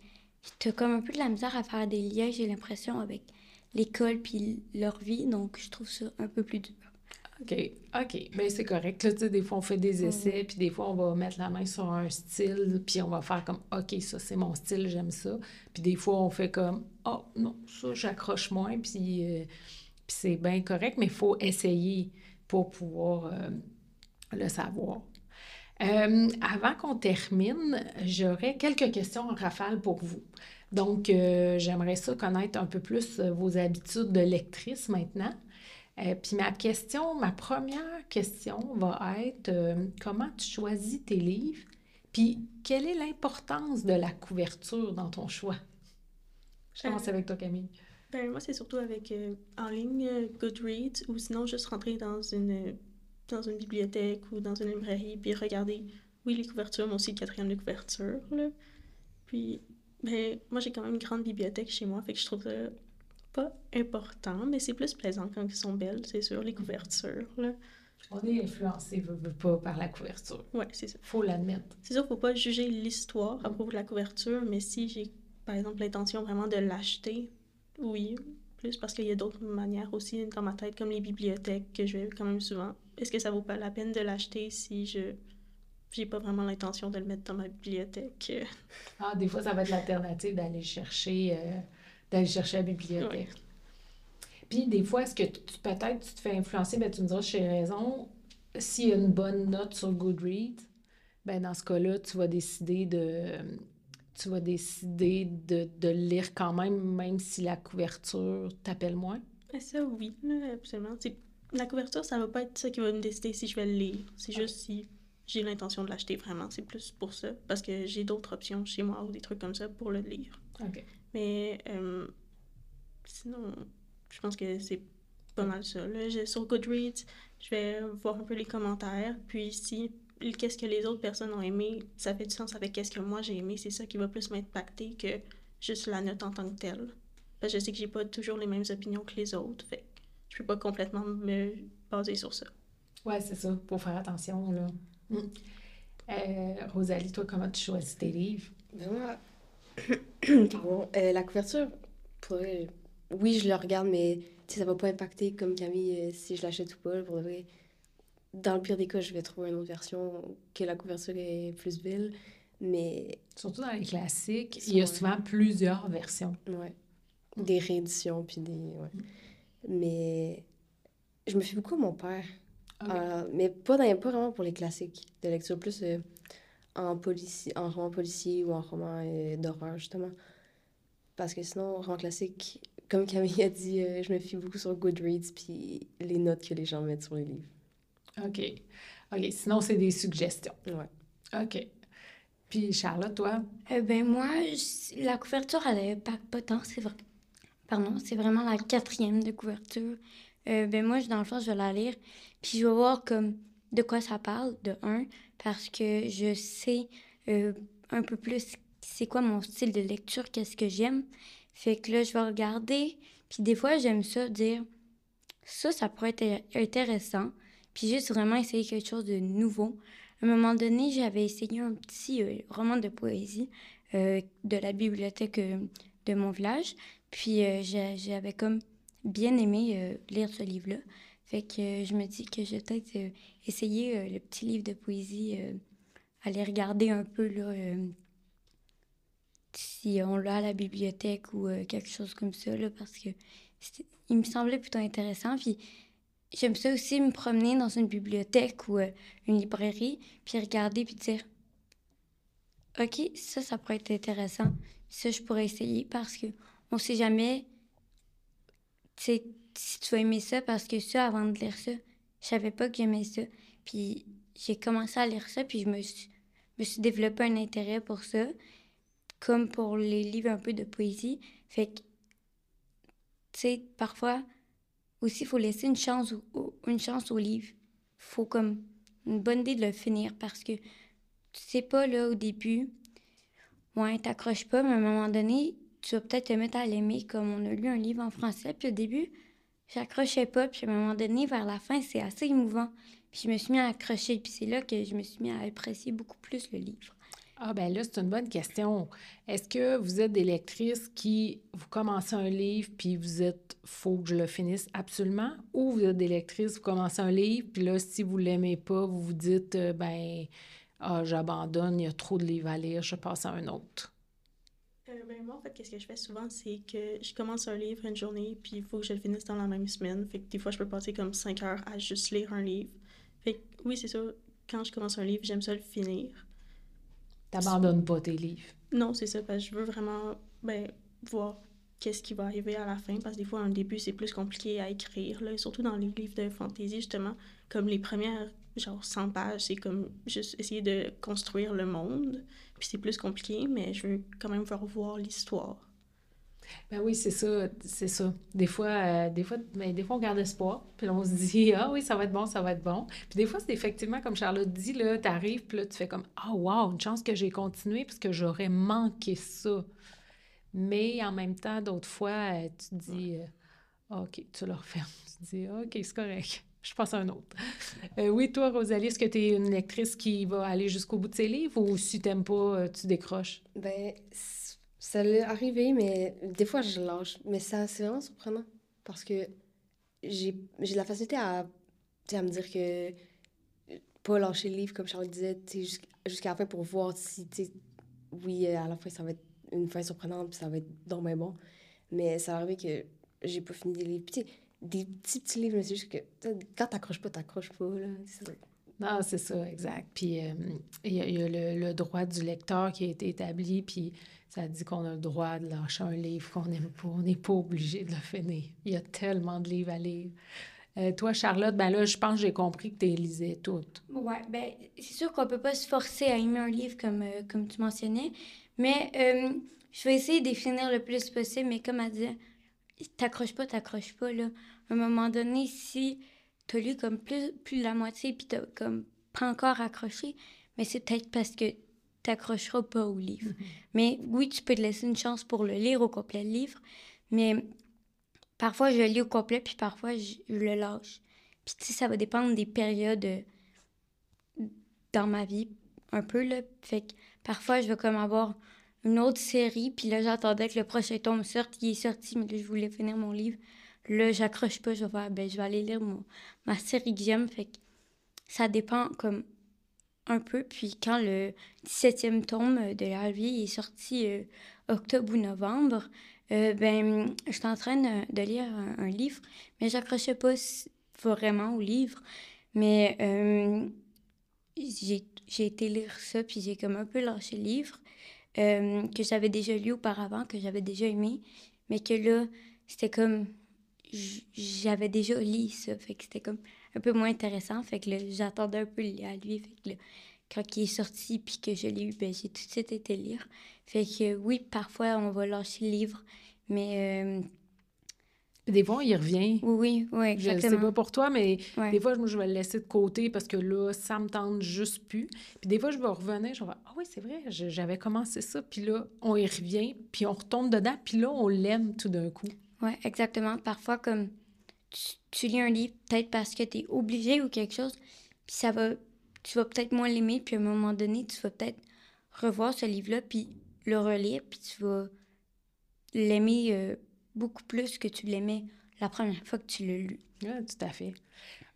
t'as comme un peu de la misère à faire des liens, j'ai l'impression, avec l'école puis leur vie, donc je trouve ça un peu plus dur.
OK. OK. Bien, c'est correct. Là, des fois, on fait des essais, puis des fois, on va mettre la main sur un style, puis on va faire comme OK, ça, c'est mon style, j'aime ça. Puis des fois, on fait comme Oh, non, ça, j'accroche moins, puis, euh, puis c'est bien correct, mais il faut essayer pour pouvoir euh, le savoir. Euh, avant qu'on termine, j'aurais quelques questions en rafale pour vous. Donc, j'aimerais ça connaître un peu plus vos habitudes de lectrice maintenant. Euh, puis ma question, ma première question va être euh, comment tu choisis tes livres? Puis quelle est l'importance de la couverture dans ton choix? Je commence
Euh,
avec toi, Camille.
Ben, moi, c'est surtout avec euh, en ligne, Goodreads, ou sinon juste rentrer dans une, dans une bibliothèque ou dans une librairie, puis regarder, oui, les couvertures, mais aussi le quatrième de couverture, là. Puis, ben, moi, j'ai quand même une grande bibliothèque chez moi, fait que je trouve ça pas important, mais c'est plus plaisant quand elles sont belles, c'est sûr, les couvertures, là.
On est influencé, veux, veux pas, par la couverture.
Ouais, c'est ça.
Faut l'admettre.
C'est sûr faut pas juger l'histoire à propos de la couverture, mais si j'ai, par exemple, l'intention vraiment de l'acheter, oui, plus parce qu'il y a d'autres manières aussi dans ma tête, comme les bibliothèques que je vais quand même souvent. Est-ce que ça vaut pas la peine de l'acheter si je j'ai pas vraiment l'intention de le mettre dans ma bibliothèque?
Ah, des fois, ça va être l'alternative d'aller chercher, euh, d'aller chercher à la bibliothèque. Puis des fois, est-ce que tu- peut-être tu te fais influencer, ben, tu me diras, j'ai raison, s'il y a une bonne note sur Goodreads, ben, dans ce cas-là, tu vas décider de tu vas décider de, de le lire quand même, même si la couverture t'appelle moins.
Ben, ça, oui, absolument. C'est- La couverture, ça va pas être ça qui va me décider si je vais le lire. C'est juste si j'ai l'intention de l'acheter vraiment. C'est plus pour ça. Parce que j'ai d'autres options chez moi ou des trucs comme ça pour le lire.
OK.
Mais euh, sinon, je pense que c'est pas mal ça. Là, Je- sur Goodreads, je vais voir un peu les commentaires. Puis si qu'est-ce que les autres personnes ont aimé, ça fait du sens avec qu'est-ce que moi j'ai aimé. C'est ça qui va plus m'impacter que juste la note en tant que telle. Parce que je sais que j'ai pas toujours les mêmes opinions que les autres. Fait que je peux pas complètement me baser sur ça.
Ouais, c'est ça, pour faire attention, là. Mm. Euh, Rosalie, toi, comment tu choisis tes livres?
Moi, pardon, euh, la couverture, pour vrai, oui, je le regarde, mais ça va pas impacter comme Camille euh, si je l'achète ou pas. Pour vrai, dans le pire des cas, je vais trouver une autre version que la couverture est plus belle. Mais
Surtout dans les classiques, il y a souvent plusieurs versions.
ouais, des rééditions puis des ouais. Mais je me fie beaucoup à mon père,
Ok.
Euh, mais pas dans, pas vraiment pour les classiques de lecture, plus euh, en policier, en roman policier ou en roman euh, d'horreur justement. Parce que sinon, roman classique, comme Camille a dit, euh, je me fie beaucoup sur Goodreads puis les notes que les gens mettent sur les livres.
OK. OK. Sinon, c'est des suggestions.
Ouais.
OK. Puis Charlotte, toi?
Euh, ben moi, je- la couverture, elle est pas, pas tant, c'est vrai. Pardon, c'est vraiment la quatrième de couverture. Euh, ben moi, dans le fond, je vais la lire, puis je vais voir comme de quoi ça parle, de un, parce que je sais euh, un peu plus c'est quoi mon style de lecture, qu'est-ce que j'aime. Fait que là, je vais regarder, puis des fois, j'aime ça, dire ça, ça pourrait être intéressant, puis juste vraiment essayer quelque chose de nouveau. À un moment donné, j'avais essayé un petit euh, roman de poésie euh, de la bibliothèque de mon village. Puis j'a- j'avais comme bien aimé lire ce livre-là. Fait que euh, je me dis que je vais peut-être euh, essayer euh, le petit livre de poésie, aller regarder un peu là, si on l'a à la bibliothèque ou quelque chose comme ça, là, parce que il me semblait plutôt intéressant. Puis j'aime ça aussi me promener dans une bibliothèque ou une librairie, puis regarder, puis dire OK, ça, ça pourrait être intéressant. Ça, je pourrais essayer parce que on sait jamais tu si tu vas aimer ça, parce que ça, avant de lire ça, je savais pas que j'aimais ça. Puis j'ai commencé à lire ça, puis je me suis, me suis développé un intérêt pour ça, comme pour les livres un peu de poésie. Fait que, tu sais, parfois, aussi, il faut laisser une chance au, au- une chance au livre. faut comme une bonne idée de le finir parce que tu sais pas, là, au début, ouais, t'accroches pas, mais à un moment donné, tu vas peut-être te mettre à l'aimer comme on a lu un livre en français. Puis au début, j'accrochais pas. Puis à un moment donné, vers la fin, c'est assez émouvant. Puis je me suis mis à accrocher. Puis c'est là que je me suis mis à apprécier beaucoup plus le livre.
Ah ben là, c'est une bonne question. Est-ce que vous êtes des lectrices qui, vous commencez un livre, puis vous êtes, faut que je le finisse absolument, ou vous êtes des lectrices, vous commencez un livre, puis là, si vous l'aimez pas, vous vous dites, euh, ben, ah, j'abandonne, il y a trop de livres à lire, je passe à un autre?
Euh, ben, moi, en fait, qu'est-ce que je fais souvent, c'est que je commence un livre une journée, puis il faut que je le finisse dans la même semaine. Fait que des fois, je peux passer comme 5 heures à juste lire un livre. Fait que oui, c'est ça. Quand je commence un livre, j'aime ça le finir.
T'abandonnes pas tes livres.
Non, c'est ça, parce que je veux vraiment ben, voir qu'est-ce qui va arriver à la fin, parce que des fois, un début, c'est plus compliqué à écrire, là, surtout dans les livres de fantasy, justement, comme les premières, genre 100 pages, c'est comme juste essayer de construire le monde, puis c'est plus compliqué, mais je veux quand même faire voir l'histoire.
Ben oui, c'est ça, c'est ça. Des fois, euh, des fois, ben, des fois, on garde espoir, puis on se dit, ah oui, ça va être bon, ça va être bon. Puis des fois, c'est effectivement, comme Charlotte dit, là, t'arrives, puis là, tu fais comme, ah wow, une chance que j'ai continué, parce que j'aurais manqué ça. Mais en même temps, d'autres fois, euh, tu te dis, euh, OK, tu le refermes. Tu te dis, OK, c'est correct. Je passe à un autre. Euh, oui, toi, Rosalie, est-ce que tu es une lectrice qui va aller jusqu'au bout de ses livres ou si t'aimes pas, euh, tu décroches?
Ben, ça l'est arrivé, mais des fois, je lâche. Mais ça, c'est vraiment surprenant parce que j'ai de la facilité à, tu à me dire que pas lâcher le livre, comme Charles disait, tu jusqu'à la fin pour voir si, tu oui, euh, à la fin, ça va être une fin surprenante, puis ça va être donc bon. Mais ça arrive que j'ai pas fini des livres. Tu des petits, petits livres, mais c'est juste que quand t'accroches pas, t'accroches pas, là.
Non, c'est ça, exact. Puis euh, il y a, il y a le, le droit du lecteur qui a été établi, puis ça dit qu'on a le droit de lâcher un livre qu'on n'aime pas. On n'est pas obligé de le finir. Il y a tellement de livres à lire. Euh, toi, Charlotte, ben là, je pense que j'ai compris que tu les lisais toutes.
Ouais, ben, c'est sûr qu'on peut pas se forcer à aimer un livre comme, euh, comme tu mentionnais, mais euh, je vais essayer de les finir le plus possible, mais comme elle disait, t'accroches pas, t'accroches pas, là. À un moment donné, si t'as lu comme plus, plus de la moitié, puis t'as comme pas encore accroché, mais c'est peut-être parce que t'accrocheras pas au livre. Mais oui, tu peux te laisser une chance pour le lire au complet, le livre, mais parfois je le lis au complet, puis parfois je, je le lâche. Puis tu sais, ça va dépendre des périodes euh, dans ma vie, un peu, là. Fait que parfois, je vais comme avoir une autre série, puis là, j'attendais que le prochain tome sorte. Il est sorti, mais là, je voulais finir mon livre. Là, j'accroche pas, je vais ben, je vais aller lire mon, ma série que j'aime. Fait que ça dépend comme un peu. Puis quand le 17e tome de la vie est sorti euh, octobre ou novembre, euh, ben, j'étais en train de, lire un, livre, mais j'accrochais pas vraiment au livre. Mais euh, j'ai j'ai été lire ça, puis j'ai comme un peu lâché le livre euh, que j'avais déjà lu auparavant, que j'avais déjà aimé, mais que là, c'était comme. J'avais déjà lu ça, fait que c'était comme un peu moins intéressant. Fait que j'attendais un peu à lui. Fait que là, quand il est sorti puis que je l'ai eu, ben, j'ai tout de suite été lire. Fait que oui, parfois, on va lâcher le livre, mais euh,
des fois, il revient.
oui, oui, oui,
Je sais
exactement.
pas pour toi, mais
Ouais.
des fois, moi, je vais le laisser de côté parce que là, ça me tente juste plus. Puis des fois, je vais revenir, je vais Ah oui, c'est vrai, je- j'avais commencé ça. Puis là, on y revient, puis on retombe dedans, puis là, on l'aime tout d'un coup.
Oui, exactement. Parfois, comme tu, tu lis un livre, peut-être parce que tu es obligé ou quelque chose, puis ça va, tu vas peut-être moins l'aimer, puis à un moment donné, tu vas peut-être revoir ce livre-là, puis le relire, puis tu vas l'aimer euh, beaucoup plus que tu l'aimais la première fois que tu l'as lu.
Oui, tout à fait.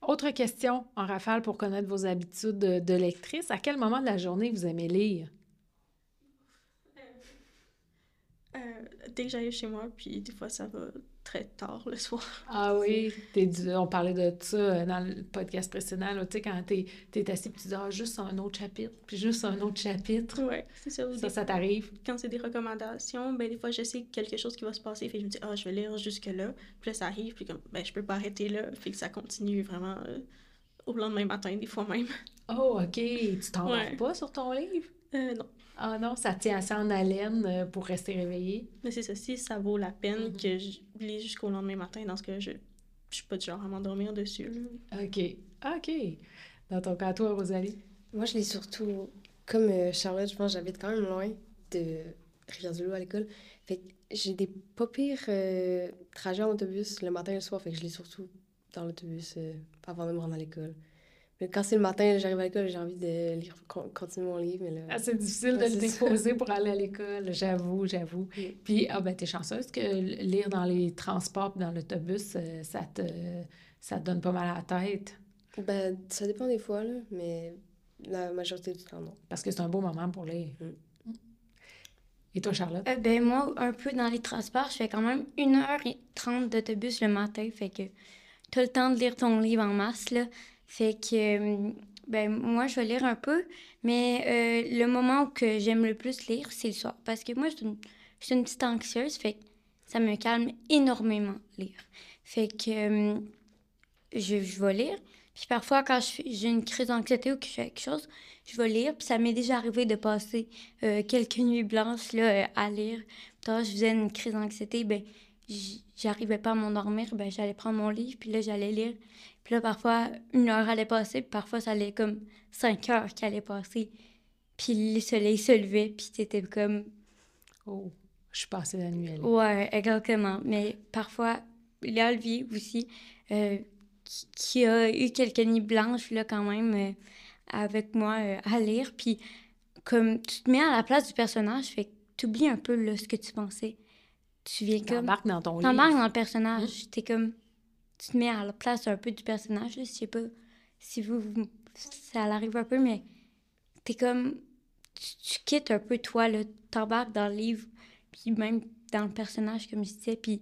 Autre question en rafale pour connaître vos habitudes de, de lectrice. À quel moment de la journée vous aimez lire?
Euh, dès que j'arrive chez moi, puis des fois, ça va très tard le soir.
Ah oui, on parlait de ça euh, dans le podcast précédent. Tu sais, quand t'es es assis, puis tu dis ah, juste un autre chapitre, puis juste un autre chapitre.
Ouais, c'est ça.
Ça,
des-
ça t'arrive?
Quand c'est des recommandations, ben des fois, je sais quelque chose qui va se passer, fait que je me dis, ah, je vais lire jusque-là. Puis là, ça arrive, puis comme, ben, je peux pas arrêter là, fait que ça continue vraiment euh, au lendemain matin, des fois même.
Oh, OK. Tu t'en
Ouais.
pas sur ton livre?
Euh, non.
Ah non, ça tient assez en haleine euh, pour rester réveillé.
Mais c'est ça, si ça vaut la peine
Mhm.
que je lis jusqu'au lendemain matin, dans ce cas, je, je suis pas du genre à m'endormir dessus. là.
OK. OK. Dans ton cas, toi, Rosalie?
Moi, je lis surtout, comme euh, Charlotte, je pense que j'habite quand même loin de Rivière-du-Loup à l'école. Fait que j'ai des pas pires euh, trajets en autobus le matin et le soir. Fait que je lis surtout dans l'autobus euh, avant de me rendre à l'école. Mais quand c'est le matin, j'arrive à l'école, j'ai envie de lire, con- continuer mon livre. Mais là,
Ah, c'est difficile de le déposer pour aller à l'école, j'avoue, j'avoue. Puis, ah ben, t'es chanceuse que lire dans les transports dans l'autobus, euh, ça te, ça te donne pas mal à la tête?
ben, ça dépend des fois, là, mais la majorité du temps, non.
Parce que c'est un beau moment pour lire.
Mm.
Et toi, Charlotte?
Euh, ben moi, un peu dans les transports, je fais quand même 1h30 d'autobus le matin, fait que tu as le temps de lire ton livre en masse, là. Fait que, euh, ben moi, je vais lire un peu, mais euh, le moment que j'aime le plus lire, c'est le soir. Parce que moi, je suis une, je suis une petite anxieuse, fait que ça me calme énormément, lire. Fait que euh, je, je vais lire. Puis parfois, quand j'ai une crise d'anxiété ou que je fais quelque chose, je vais lire. Puis ça m'est déjà arrivé de passer euh, quelques nuits blanches là, à lire. Quand je faisais une crise d'anxiété, ben, j'arrivais pas à m'endormir. Ben, j'allais prendre mon livre, puis là, j'allais lire. Puis là, parfois, une heure allait passer, puis parfois, ça allait comme cinq heures qui allaient passer. Puis le soleil se levait, puis c'était comme...
Oh, je suis passée la nuit.
Ouais, exactement. Mais parfois, il y a Olivier aussi, euh, qui, qui a eu quelques nuits blanches, là, quand même, euh, avec moi euh, à lire. Puis, comme tu te mets à la place du personnage, fait que tu oublies un peu là, ce que tu pensais. Tu viens comme.
T'embarques dans ton
T'embarques
livre.
dans le personnage. T'es comme. Tu te mets à la place un peu du personnage. Je sais pas si vous, vous- Ça arrive un peu, mais t'es comme. Tu, tu quittes un peu toi, là. T'embarques dans le livre, puis même dans le personnage, comme je disais. Puis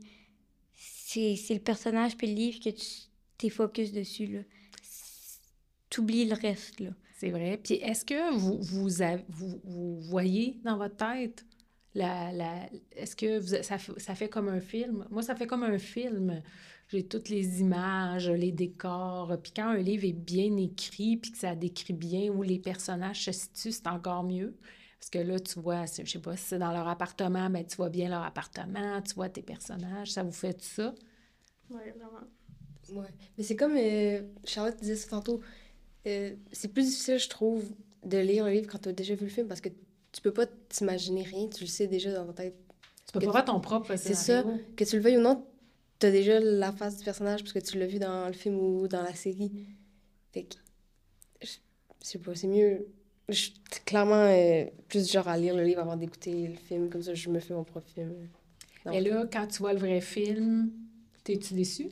c'est c'est le personnage, puis le livre que tu t'es focus dessus, là. T'oublies le reste, là.
C'est vrai. Puis est-ce que vous, vous, vous, vous voyez dans votre tête la, la, est-ce que vous- ça, ça fait comme un film? Moi, ça fait comme un film. J'ai toutes les images, les décors. Puis quand un livre est bien écrit, puis que ça décrit bien où les personnages se situent, c'est encore mieux. Parce que là, tu vois, je sais pas si c'est dans leur appartement, mais tu vois bien leur appartement, tu vois tes personnages. Ça vous fait tout ça?
Ouais, vraiment.
Ouais. Mais c'est comme euh, Charlotte disait ça tantôt. euh, c'est plus difficile, je trouve, de lire un livre quand tu as déjà vu le film parce que tu peux pas t'imaginer rien, tu le sais déjà dans ta tête.
Tu peux pas faire ton propre
C'est
scénario.
Que tu le veuilles ou non, tu as déjà la face du personnage parce que tu l'as vu dans le film ou dans la série. Fait que, je sais pas, c'est mieux. Je suis clairement euh, plus genre à lire le livre avant d'écouter le film, comme ça je me fais mon propre film.
Et là, quand tu vois le vrai film, t'es-tu déçu?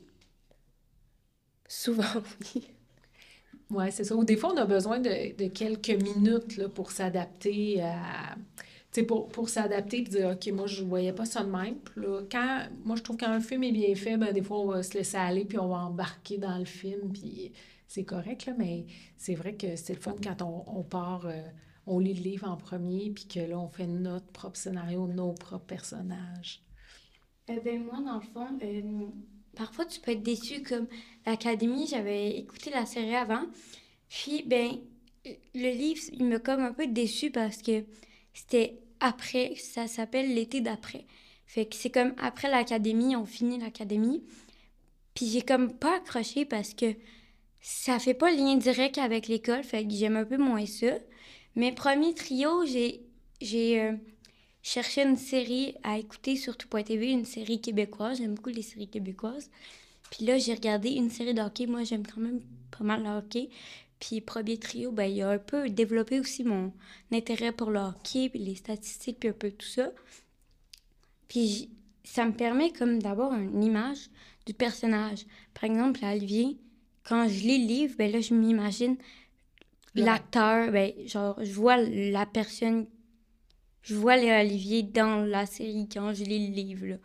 Souvent, oui.
Oui, c'est ça. Ou des fois, on a besoin de, de quelques minutes là, pour s'adapter à. Tu sais, pour, pour s'adapter et dire, OK, moi, je voyais pas ça de même. Là, quand, moi, je trouve qu'un film est bien fait, ben, des fois, on va se laisser aller puis on va embarquer dans le film. Puis c'est correct, là, mais c'est vrai que c'est le fun quand on, on part, euh, on lit le livre en premier, puis que là, on fait notre propre scénario, nos propres personnages.
Euh, ben moi, dans le fond, euh, parfois tu peux être déçu comme l'Académie, j'avais écouté la série avant. Puis, ben, le livre, il m'a comme un peu déçu parce que c'était après, ça s'appelle l'été d'après. Fait que c'est comme après l'académie, on finit l'académie. Puis j'ai comme pas accroché parce que ça fait pas lien direct avec l'école, fait que j'aime un peu moins ça. Mais premier trio, j'ai j'ai euh, cherché une série à écouter sur tout.tv, une série québécoise. J'aime beaucoup les séries québécoises. Puis là, j'ai regardé une série de hockey. Moi, j'aime quand même pas mal le hockey. Puis premier trio, ben, il a un peu développé aussi mon intérêt pour le hockey, puis les statistiques, puis un peu tout ça. Puis ça me permet comme d'avoir une image du personnage. Par exemple, Olivier, quand je lis le livre, ben là, je m'imagine l'acteur, ben, genre, je vois la personne, je vois Olivier dans la série quand je lis le livre, là.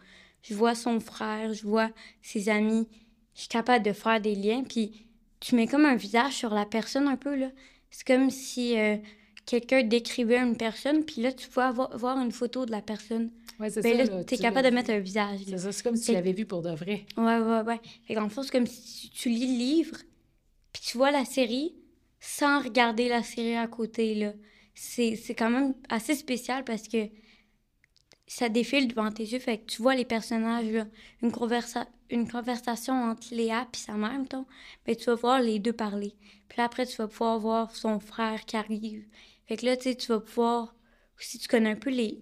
Je vois son frère, je vois ses amis. Je suis capable de faire des liens, puis tu mets comme un visage sur la personne un peu, là. C'est comme si euh, quelqu'un décrivait une personne, puis là, tu pouvais voir une photo de la personne.
Ouais, c'est
ben
ça.
là, tu es capable de mettre un visage.
C'est ça, c'est comme si tu l'avais vu pour de vrai.
Ouais, ouais, ouais. Fait qu'en fond, c'est comme si tu lis le livre, puis tu vois la série sans regarder la série à côté, là. C'est quand même assez spécial parce que ça défile devant tes yeux, fait que tu vois les personnages, là, une, conversa une conversation entre Léa et sa mère, mettons, mais tu vas voir les deux parler. Puis après, tu vas pouvoir voir son frère qui arrive. Fait que là, tu sais, tu vas pouvoir, si tu connais un peu les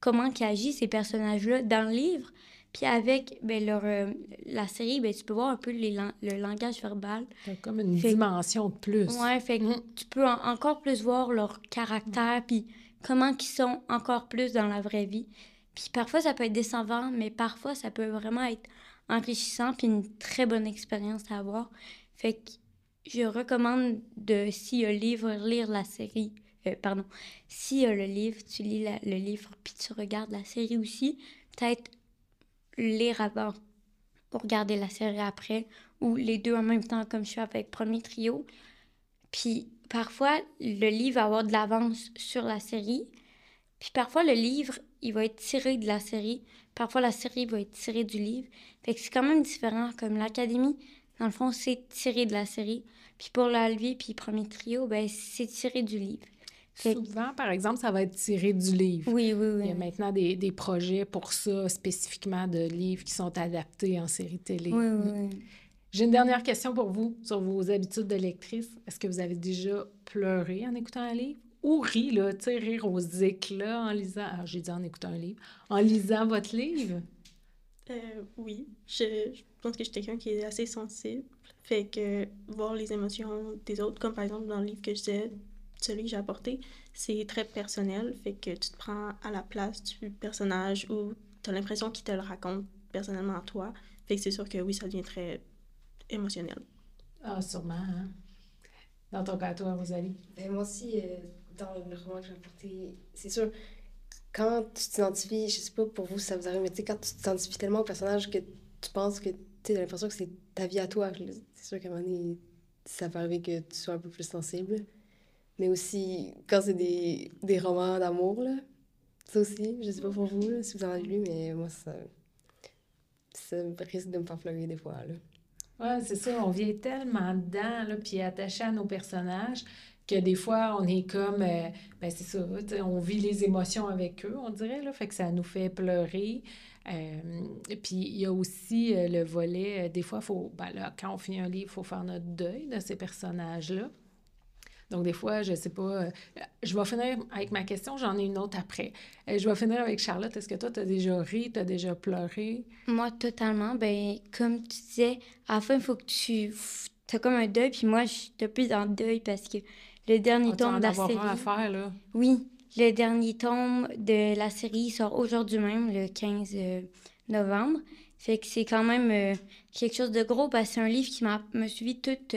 comment qui agit ces personnages-là dans le livre, puis avec ben, leur, euh, la série, ben, tu peux voir un peu les le langage verbal.
comme une dimension de plus.
Ouais, fait que mm. tu peux encore plus voir leur caractère, puis comment qu'ils sont encore plus dans la vraie vie. Puis parfois, ça peut être décevant, mais parfois, ça peut vraiment être enrichissant puis une très bonne expérience à avoir. Fait que je recommande de, si le livre, lire la série. Euh, pardon. Si le livre, tu lis le livre puis tu regardes la série aussi, peut-être lire avant pour regarder la série après ou les deux en même temps comme je suis avec Premier Trio. Puis parfois, le livre va avoir de l'avance sur la série. Puis parfois, le livre, il va être tiré de la série. Parfois, la série va être tirée du livre. Fait que c'est quand même différent. Comme l'Académie, dans le fond, c'est tiré de la série. Puis pour l'Alvi, puis Premier Trio, ben c'est tiré du livre.
Souvent, par exemple, ça va être tiré du livre.
Oui, oui, oui.
Il y a maintenant des, des projets pour ça, spécifiquement de livres qui sont adaptés en série télé.
Oui, oui, oui.
J'ai une dernière question pour vous sur vos habitudes de lectrice. Est-ce que vous avez déjà pleuré en écoutant un livre? Ou ri, là, tu sais, rire aux éclats en lisant... Ah, j'ai dit en écoutant un livre. En lisant votre livre?
Euh, oui. Je, pense que je suis quelqu'un qui est assez sensible. Fait que voir les émotions des autres, comme par exemple dans le livre que je disais, celui que j'ai apporté, c'est très personnel. Fait que tu te prends à la place du personnage ou tu as l'impression qu'il te le raconte personnellement à toi. Fait que c'est sûr que oui, ça devient très émotionnel.
Ah, sûrement. Hein? Dans ton cas, toi, Rosalie?
Ben, moi aussi, euh, dans le roman que j'ai apporté, c'est sûr, quand tu t'identifies, je sais pas pour vous ça vous arrive, mais tu sais, quand tu t'identifies tellement au personnage que tu penses que tu as l'impression que c'est ta vie à toi, c'est sûr qu'à un moment donné, ça peut arriver que tu sois un peu plus sensible. Mais aussi, quand c'est des, des romans d'amour, là, ça aussi, je sais pas pour vous, là, si vous en avez lu, mais moi, ça, ça risque de me faire pleurer des fois, là.
Oui, c'est ça. On vient tellement dedans, là, puis attaché à nos personnages, que des fois, on est comme. Euh, ben, c'est ça, on vit les émotions avec eux, on dirait, là. Fait que ça nous fait pleurer. Euh, puis il y a aussi euh, le volet, des fois, faut, ben là, quand on finit un livre, il faut faire notre deuil de ces personnages-là. Donc, des fois, je sais pas. Euh, je vais finir avec ma question, j'en ai une autre après. Euh, je vais finir avec Charlotte. Est-ce que toi, tu as déjà ri, tu as déjà pleuré?
Moi, totalement. Ben, comme tu disais, à la fin, il faut que tu. Tu as comme un deuil, puis moi, je suis plus dans le deuil parce que le dernier tome de la série.
à faire, là?
Oui, le dernier tome de la série sort aujourd'hui même, le 15 euh, novembre. Fait que c'est quand même quelque chose de gros parce que c'est un livre qui m'a suivi toute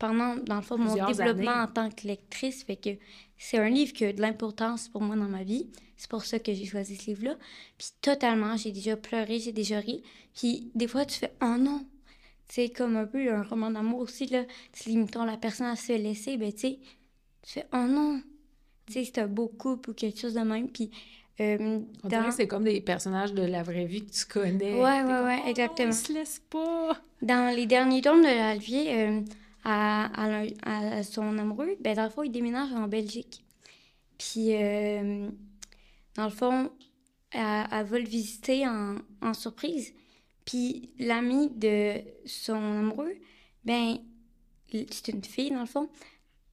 pendant, dans le fond, mon développement en tant que lectrice. Fait que c'est un livre qui a de l'importance pour moi dans ma vie. C'est pour ça que j'ai choisi ce livre-là. Puis totalement, j'ai déjà pleuré, j'ai déjà ri. Puis des fois, tu fais « Oh non! » C'est comme un peu un roman d'amour aussi, là. Tu limitons la personne à se laisser, ben tu sais, tu fais « Oh non! » Tu sais, c'est un beau couple ou quelque chose de même. Puis
euh, On dirait que c'est comme des personnages de la vraie vie que tu connais.
Ouais, ouais, ouais,
oh
exactement.
Non, se laisse pas.
Dans les derniers tomes de la vie, euh, à, à, son amoureux, ben, dans le fond, il déménage en Belgique. Puis, euh, dans le fond, elle, elle, va le visiter en, surprise. Puis, l'ami de son amoureux, ben, c'est une fille, dans le fond,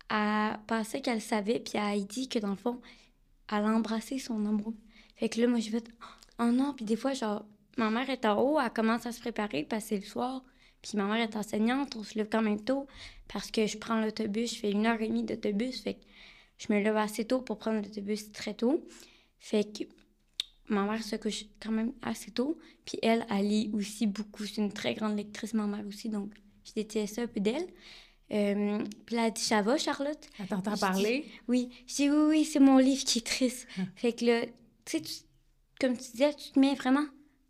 elle pensait qu'elle savait, puis elle dit que, dans le fond, elle a embrassé son amoureux. Fait que là, moi, j'ai fait, oh non, puis des fois, genre, ma mère est en haut, elle commence à se préparer, parce c'est le soir. Puis ma mère est enseignante, on se lève quand même tôt parce que je prends l'autobus, je fais une heure et demie d'autobus, fait que je me lève assez tôt pour prendre l'autobus très tôt. Fait que ma mère se couche quand même assez tôt, puis elle, elle lit aussi beaucoup. C'est une très grande lectrice, ma mère aussi, donc je déteste ça un peu d'elle. Euh, puis là, elle dit Ça va, Charlotte?
Elle t'entend parler?
Oui. Je dis Oui, oui, c'est mon livre qui est triste. Hum. fait que là, tu sais, comme tu disais, tu te mets vraiment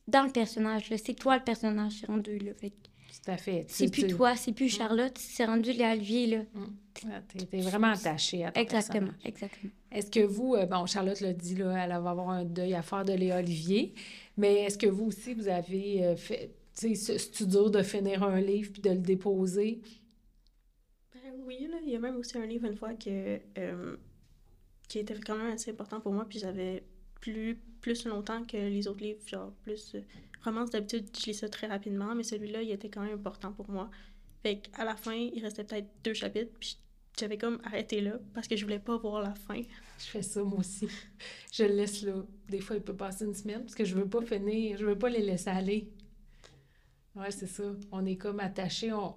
dans le personnage. C'est toi le personnage, c'est rendu. Là, fait
tout à fait.
C'est plus toi, c'est plus Charlotte, c'est rendu les Olivier, là.
Mm. Tu es, vraiment attachée à ton
Exactement, exactement.
Est-ce que vous, euh, bon, Charlotte l'a dit, là, elle va avoir un deuil à faire de Léa Olivier, mais est-ce que vous aussi, vous avez euh, fait, tu sais, c'est dur de finir un livre puis de le déposer?
Ben oui, là, il y a même aussi un livre une fois que, euh, qui était quand même assez important pour moi, puis j'avais plus, plus longtemps que les autres livres, genre plus romance, d'habitude, je lis ça très rapidement, mais celui-là, il était quand même important pour moi. Fait qu'à la fin, il restait peut-être deux chapitres, puis j'avais comme arrêté là parce que je voulais pas voir la fin.
Je fais ça moi aussi. Je le laisse là. Des fois, il peut passer une semaine parce que je veux pas finir, je veux pas les laisser aller. Ouais, c'est ça. On est comme attaché. On...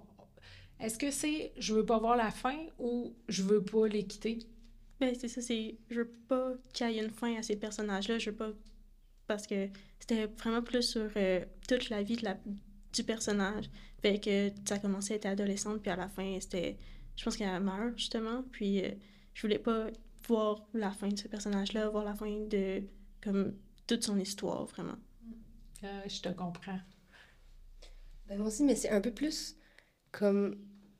Est-ce que c'est je veux pas voir la fin ou je veux pas les quitter?
Ben, c'est ça, c'est je veux pas qu'il y ait une fin à ces personnages-là. Je veux pas parce que c'était vraiment plus sur euh, toute la vie de la, du personnage. Fait que ça a commencé à être adolescente, puis à la fin, c'était. Je pense qu'elle meurt, justement. Puis euh, je voulais pas voir la fin de ce personnage-là, voir la fin de. comme toute son histoire, vraiment.
Ah, je te comprends.
Ben, moi aussi, mais c'est un peu plus comme.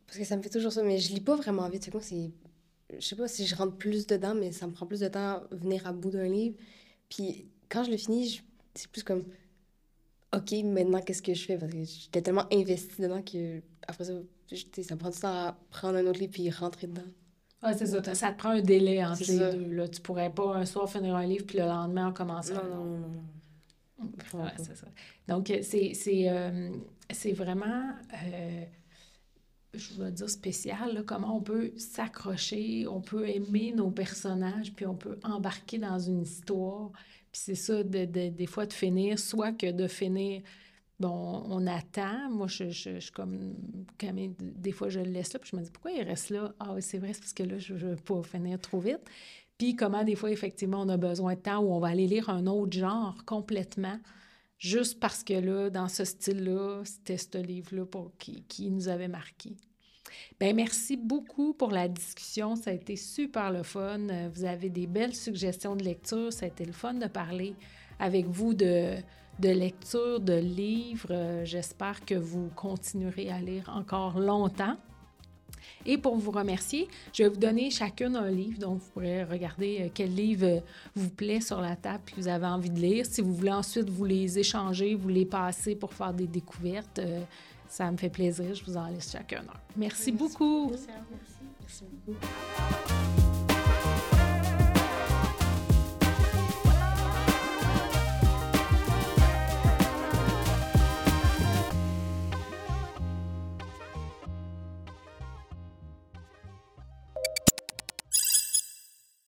Parce que ça me fait toujours ça, mais je lis pas vraiment vite. C'est. Je sais pas si je rentre plus dedans, mais ça me prend plus de temps venir à bout d'un livre. Puis quand je le finis, c'est plus comme OK, maintenant, qu'est-ce que je fais? Parce que j'étais tellement investie dedans que après ça, ça prend du temps à prendre un autre livre puis rentrer dedans.
Ah, c'est ça. Ça te prend un délai entre les deux. Là. Tu pourrais pas un soir finir un livre puis le lendemain en commencer
non, non, non, non.
Ouais, c'est ça. Donc, c'est, c'est, euh, c'est vraiment, euh, je vais dire spécial, là, comment on peut s'accrocher, on peut aimer nos personnages, puis on peut embarquer dans une histoire puis c'est ça, de, des fois, de finir, soit que de finir, bon, on attend. Moi, je, je, je comme, Camille, des fois, je le laisse là, puis je me dis, pourquoi il reste là? Ah oui, c'est vrai, c'est parce que là, je ne veux pas finir trop vite. Puis comment, des fois, effectivement, on a besoin de temps où on va aller lire un autre genre complètement, juste parce que là, dans ce style-là, c'était ce livre-là qui, qui nous avait marqué. Bien, merci beaucoup pour la discussion. Ça a été super le fun. Vous avez des belles suggestions de lecture. Ça a été le fun de parler avec vous de, de lecture, de livres. J'espère que vous continuerez à lire encore longtemps. Et pour vous remercier, je vais vous donner chacune un livre, donc vous pourrez regarder euh, quel livre vous plaît sur la table que vous avez envie de lire. Si vous voulez ensuite vous les échanger, vous les passer pour faire des découvertes, euh, ça me fait plaisir. Je vous en laisse chacun Merci, beaucoup.
Merci. Merci beaucoup.